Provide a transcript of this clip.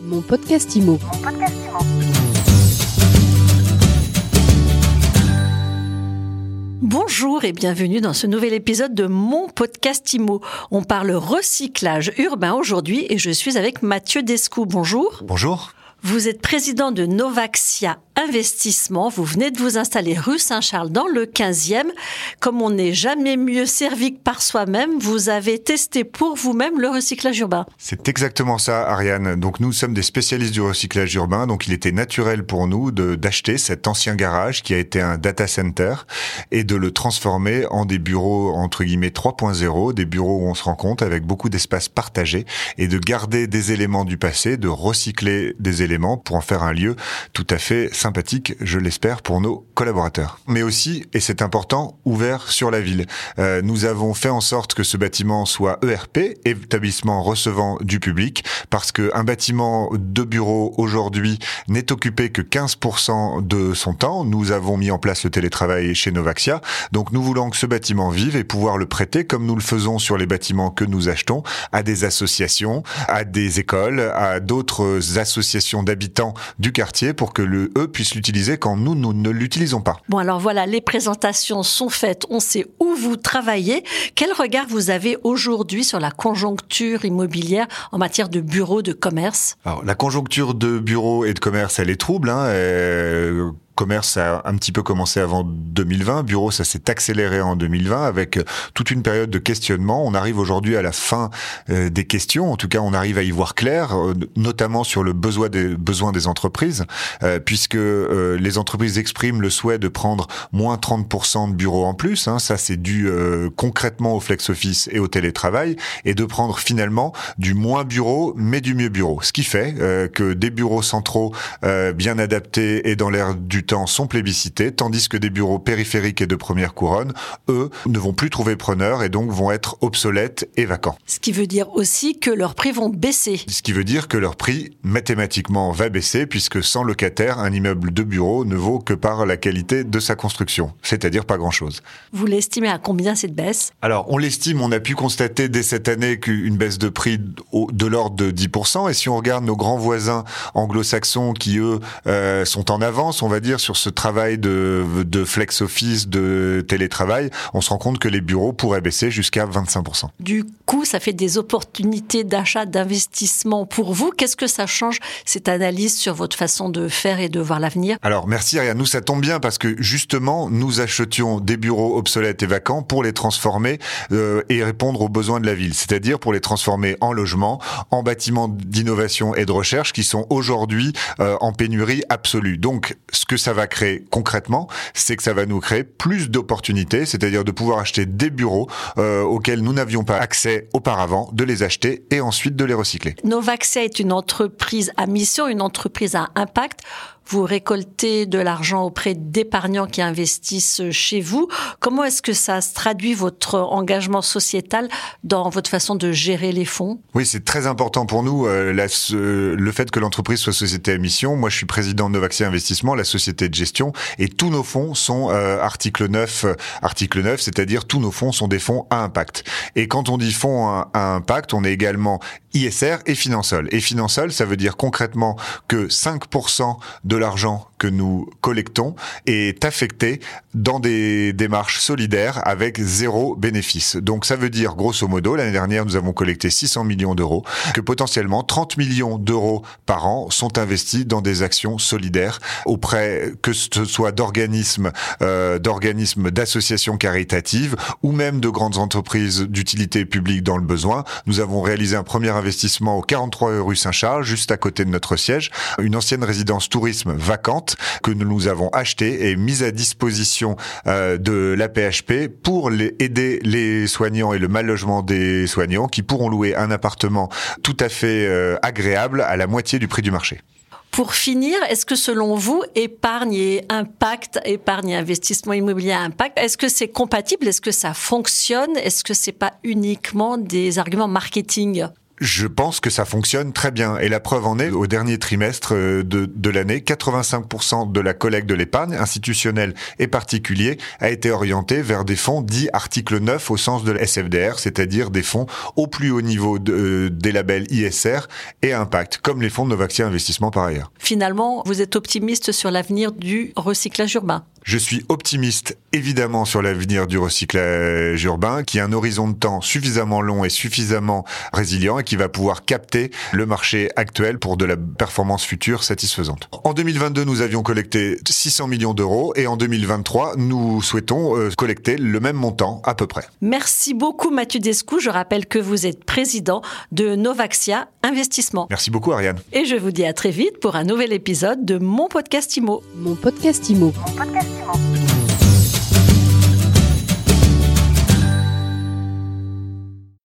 Mon podcast IMO. Bonjour et bienvenue dans ce nouvel épisode de mon podcast IMO. On parle recyclage urbain aujourd'hui et je suis avec Mathieu Descou. Bonjour. Bonjour. Vous êtes président de Novaxia Investissement. Vous venez de vous installer rue Saint-Charles dans le 15e. Comme on n'est jamais mieux servi que par soi-même, vous avez testé pour vous-même le recyclage urbain. C'est exactement ça, Ariane. Donc nous sommes des spécialistes du recyclage urbain. Donc il était naturel pour nous d'acheter cet ancien garage qui a été un data center et de le transformer en des bureaux entre guillemets 3.0, des bureaux où on se rend compte avec beaucoup d'espaces partagés et de garder des éléments du passé, de recycler des éléments pour en faire un lieu tout à fait sympathique, je l'espère, pour nos collaborateurs. Mais aussi, et c'est important, ouvert sur la ville. Euh, nous avons fait en sorte que ce bâtiment soit ERP, établissement recevant du public, parce qu'un bâtiment de bureau aujourd'hui n'est occupé que 15% de son temps. Nous avons mis en place le télétravail chez Novaxia, donc nous voulons que ce bâtiment vive et pouvoir le prêter, comme nous le faisons sur les bâtiments que nous achetons, à des associations, à des écoles, à d'autres associations d'habitants du quartier pour que le eux puissent l'utiliser quand nous, nous ne l'utilisons pas. Bon, alors voilà, les présentations sont faites. On sait où vous travaillez. Quel regard vous avez aujourd'hui sur la conjoncture immobilière en matière de bureaux de commerce? Alors, la conjoncture de bureaux et de commerce, elle est trouble. Hein, euh, commerce a un petit peu commencé avant 2020. Bureau, ça s'est accéléré en 2020 avec euh, toute une période de questionnement. On arrive aujourd'hui à la fin euh, des questions. En tout cas, on arrive à y voir clair, euh, notamment sur le besoin des besoins des entreprises, puisque les entreprises expriment le souhait de prendre moins 30% de bureaux en plus. Hein. Ça, c'est dû concrètement au flex office et au télétravail, et de prendre finalement du moins bureau, mais du mieux bureau. Ce qui fait que des bureaux centraux bien adaptés et dans l'air du sont plébiscités, tandis que des bureaux périphériques et de première couronne, eux, ne vont plus trouver preneur et donc vont être obsolètes et vacants. Ce qui veut dire aussi que leurs prix vont baisser. Ce qui veut dire que leur prix mathématiquement va baisser puisque sans locataire, un immeuble de bureau ne vaut que par la qualité de sa construction, c'est-à-dire pas grand-chose. Vous l'estimez à combien cette baisse? Alors, on l'estime, on a pu constater dès cette année qu'une baisse de prix de l'ordre de 10%. Et si on regarde nos grands voisins anglo-saxons qui, eux, euh, sont en avance, on va dire, sur ce travail de, de flex office, de télétravail, on se rend compte que les bureaux pourraient baisser jusqu'à 25%. Du coup, ça fait des opportunités d'achat, d'investissement pour vous. Qu'est-ce que ça change, cette analyse sur votre façon de faire et de voir l'avenir? Alors, merci Ariane. Nous, ça tombe bien parce que justement, nous achetions des bureaux obsolètes et vacants pour les transformer euh, et répondre aux besoins de la ville. C'est-à-dire pour les transformer en logements, en bâtiments d'innovation et de recherche qui sont aujourd'hui euh, en pénurie absolue. Donc, ce que ça ça va créer concrètement, c'est que ça va nous créer plus d'opportunités, c'est-à-dire de pouvoir acheter des bureaux euh, auxquels nous n'avions pas accès auparavant, de les acheter et ensuite de les recycler. Novaxia est une entreprise à mission, une entreprise à impact vous récoltez de l'argent auprès d'épargnants qui investissent chez vous. Comment est-ce que ça se traduit votre engagement sociétal dans votre façon de gérer les fonds? Oui, c'est très important pour nous euh, le fait que l'entreprise soit société à mission. Moi, je suis président de Novaxia Investissement, la société de gestion, et tous nos fonds sont euh, article 9, article 9, c'est-à-dire tous nos fonds sont des fonds à impact. Et quand on dit fonds à, à impact, on est également ISR et Finansol. Et Finansol, ça veut dire concrètement que 5% de l'argent que nous collectons est affecté dans des démarches solidaires avec zéro bénéfice. Donc ça veut dire, grosso modo, l'année dernière, nous avons collecté 600 millions d'euros, que potentiellement 30 millions d'euros par an sont investis dans des actions solidaires auprès, que ce soit d'organismes, euh, d'organismes, d'associations caritatives ou même de grandes entreprises d'utilité publique dans le besoin. Nous avons réalisé un premier investissement au 43 rue Saint-Charles, juste à côté de notre siège, une ancienne résidence tourisme vacante que nous avons acheté et mise à disposition euh, de la PHP pour aider les soignants et le mal logement des soignants qui pourront louer un appartement tout à fait euh, agréable à la moitié du prix du marché. Pour finir, est-ce que selon vous, épargne et impact, épargne et investissement immobilier impact, est-ce que c'est compatible? Est-ce que ça fonctionne? Est-ce que c'est pas uniquement des arguments marketing? Je pense que ça fonctionne très bien. Et la preuve en est, au dernier trimestre euh, de, de l'année, 85% de la collecte de l'épargne institutionnelle et particulier a été orientée vers des fonds dits article 9 au sens de la SFDR, c'est-à-dire des fonds au plus haut niveau de, euh, des labels ISR et Impact, comme les fonds de Novaxia Investissement par ailleurs. Finalement, vous êtes optimiste sur l'avenir du recyclage urbain je suis optimiste évidemment sur l'avenir du recyclage urbain, qui a un horizon de temps suffisamment long et suffisamment résilient et qui va pouvoir capter le marché actuel pour de la performance future satisfaisante. En 2022, nous avions collecté 600 millions d'euros et en 2023, nous souhaitons euh, collecter le même montant à peu près. Merci beaucoup Mathieu Descou. Je rappelle que vous êtes président de Novaxia Investissement. Merci beaucoup Ariane. Et je vous dis à très vite pour un nouvel épisode de Mon Podcast Imo. Mon Podcast Imo. Mon podcast Imo.